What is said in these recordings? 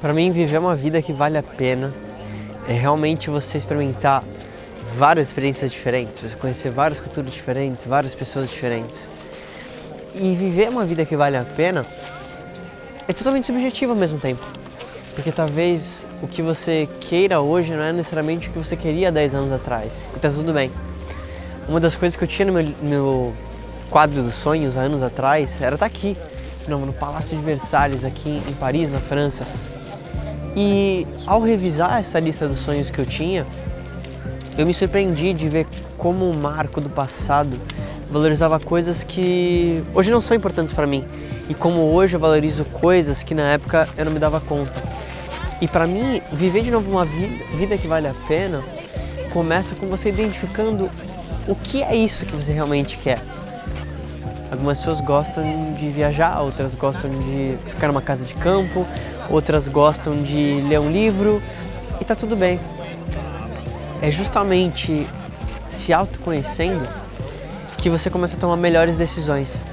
Para mim, viver uma vida que vale a pena é realmente você experimentar várias experiências diferentes, você conhecer várias culturas diferentes, várias pessoas diferentes. E viver uma vida que vale a pena é totalmente subjetivo ao mesmo tempo. Porque talvez o que você queira hoje não é necessariamente o que você queria 10 anos atrás. E tá tudo bem. Uma das coisas que eu tinha no meu, meu quadro dos sonhos há anos atrás era estar tá aqui, no Palácio de Versalhes, aqui em Paris, na França. E ao revisar essa lista dos sonhos que eu tinha, eu me surpreendi de ver como o Marco do passado valorizava coisas que hoje não são importantes para mim e como hoje eu valorizo coisas que na época eu não me dava conta. E para mim, viver de novo uma vida, vida que vale a pena começa com você identificando o que é isso que você realmente quer. Algumas pessoas gostam de viajar, outras gostam de ficar numa casa de campo, outras gostam de ler um livro e tá tudo bem. É justamente se autoconhecendo que você começa a tomar melhores decisões.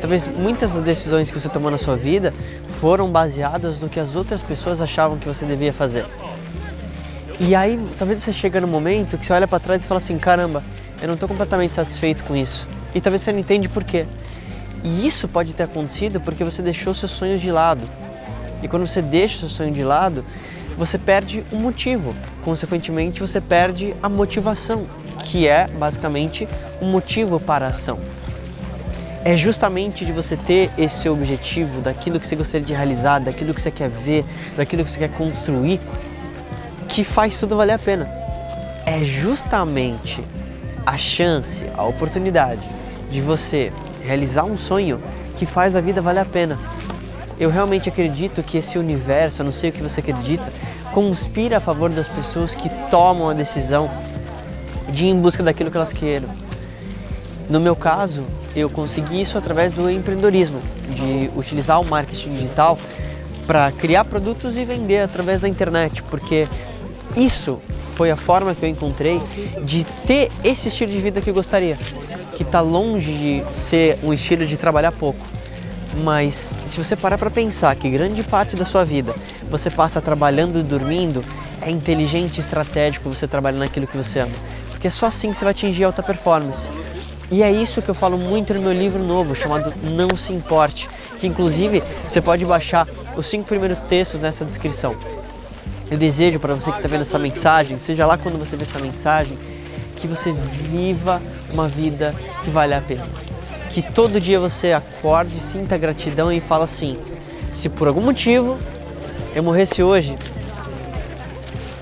Talvez muitas das decisões que você tomou na sua vida foram baseadas no que as outras pessoas achavam que você devia fazer. E aí, talvez você chega no momento que você olha para trás e fala assim: caramba, eu não estou completamente satisfeito com isso. E talvez você não entende por quê. E isso pode ter acontecido porque você deixou seus sonhos de lado. E quando você deixa seu sonho de lado, você perde o motivo. Consequentemente, você perde a motivação, que é basicamente o um motivo para a ação. É justamente de você ter esse objetivo, daquilo que você gostaria de realizar, daquilo que você quer ver, daquilo que você quer construir, que faz tudo valer a pena. É justamente a chance, a oportunidade de você realizar um sonho que faz a vida valer a pena. Eu realmente acredito que esse universo, eu não sei o que você acredita, conspira a favor das pessoas que tomam a decisão de ir em busca daquilo que elas queiram. No meu caso, eu consegui isso através do empreendedorismo, de utilizar o marketing digital para criar produtos e vender através da internet, porque isso foi a forma que eu encontrei de ter esse estilo de vida que eu gostaria, que está longe de ser um estilo de trabalhar pouco. Mas se você parar para pensar que grande parte da sua vida você passa trabalhando e dormindo, é inteligente e estratégico você trabalhar naquilo que você ama, porque é só assim que você vai atingir alta performance. E é isso que eu falo muito no meu livro novo, chamado Não Se Importe, que inclusive você pode baixar os cinco primeiros textos nessa descrição. Eu desejo para você que está vendo essa mensagem, seja lá quando você vê essa mensagem, que você viva uma vida que vale a pena. Que todo dia você acorde, sinta gratidão e fala assim: se por algum motivo eu morresse hoje,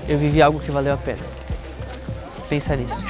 eu vivi algo que valeu a pena. Pensa nisso.